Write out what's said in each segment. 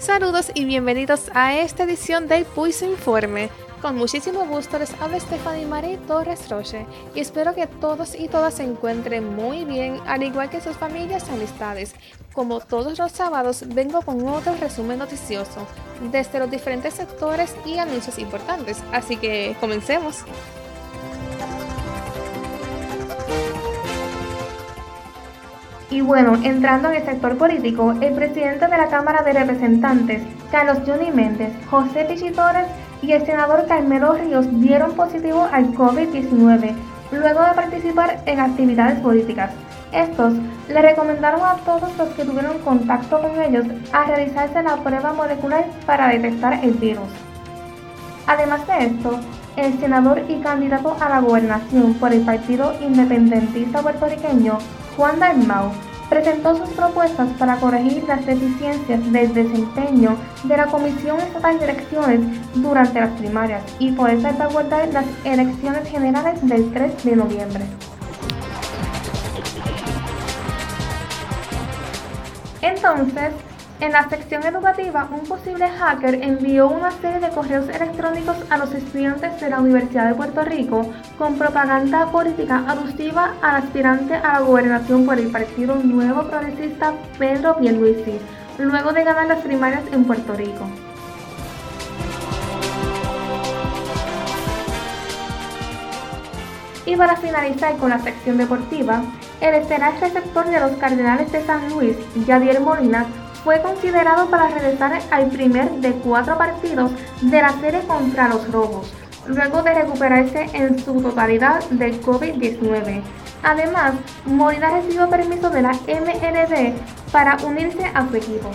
Saludos y bienvenidos a esta edición del Pulso Informe. Con muchísimo gusto les habla Stephanie Marie Torres Roche y espero que todos y todas se encuentren muy bien, al igual que sus familias y amistades. Como todos los sábados, vengo con otro resumen noticioso desde los diferentes sectores y anuncios importantes, así que comencemos. Y bueno, entrando en el sector político, el presidente de la Cámara de Representantes, Carlos Johnny Méndez, José Pichitores y el senador Carmelo Ríos dieron positivo al COVID-19 luego de participar en actividades políticas. Estos le recomendaron a todos los que tuvieron contacto con ellos a realizarse la prueba molecular para detectar el virus. Además de esto, el senador y candidato a la gobernación por el Partido Independentista Puertorriqueño, Juan Dalmau, presentó sus propuestas para corregir las deficiencias del desempeño de la Comisión Estatal de Elecciones durante las primarias y poder salvaguardar las elecciones generales del 3 de noviembre. Entonces, en la sección educativa, un posible hacker envió una serie de correos electrónicos a los estudiantes de la Universidad de Puerto Rico con propaganda política alusiva al aspirante a la gobernación por el Partido Nuevo Progresista Pedro Pierluisi, luego de ganar las primarias en Puerto Rico. Y para finalizar con la sección deportiva, el estelar receptor de los Cardenales de San Luis, Javier Molina, fue considerado para regresar al primer de cuatro partidos de la serie contra los Rojos, luego de recuperarse en su totalidad del COVID-19. Además, Molina recibió permiso de la MLB para unirse a su equipo.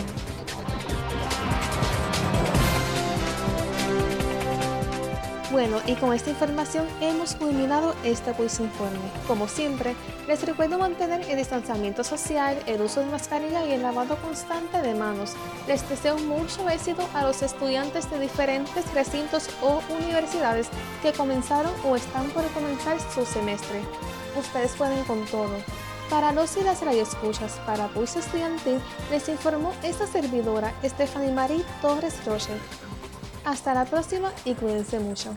Bueno, y con esta información hemos culminado este Pulso Informe. Como siempre, les recuerdo mantener el distanciamiento social, el uso de mascarilla y el lavado constante de manos. Les deseo mucho éxito a los estudiantes de diferentes recintos o universidades que comenzaron o están por comenzar su semestre. Ustedes pueden con todo. Para los y las radioescuchas para Pulso Estudiantil, les informó esta servidora Stephanie Marie Torres Roche. Hasta la próxima y cuídense mucho.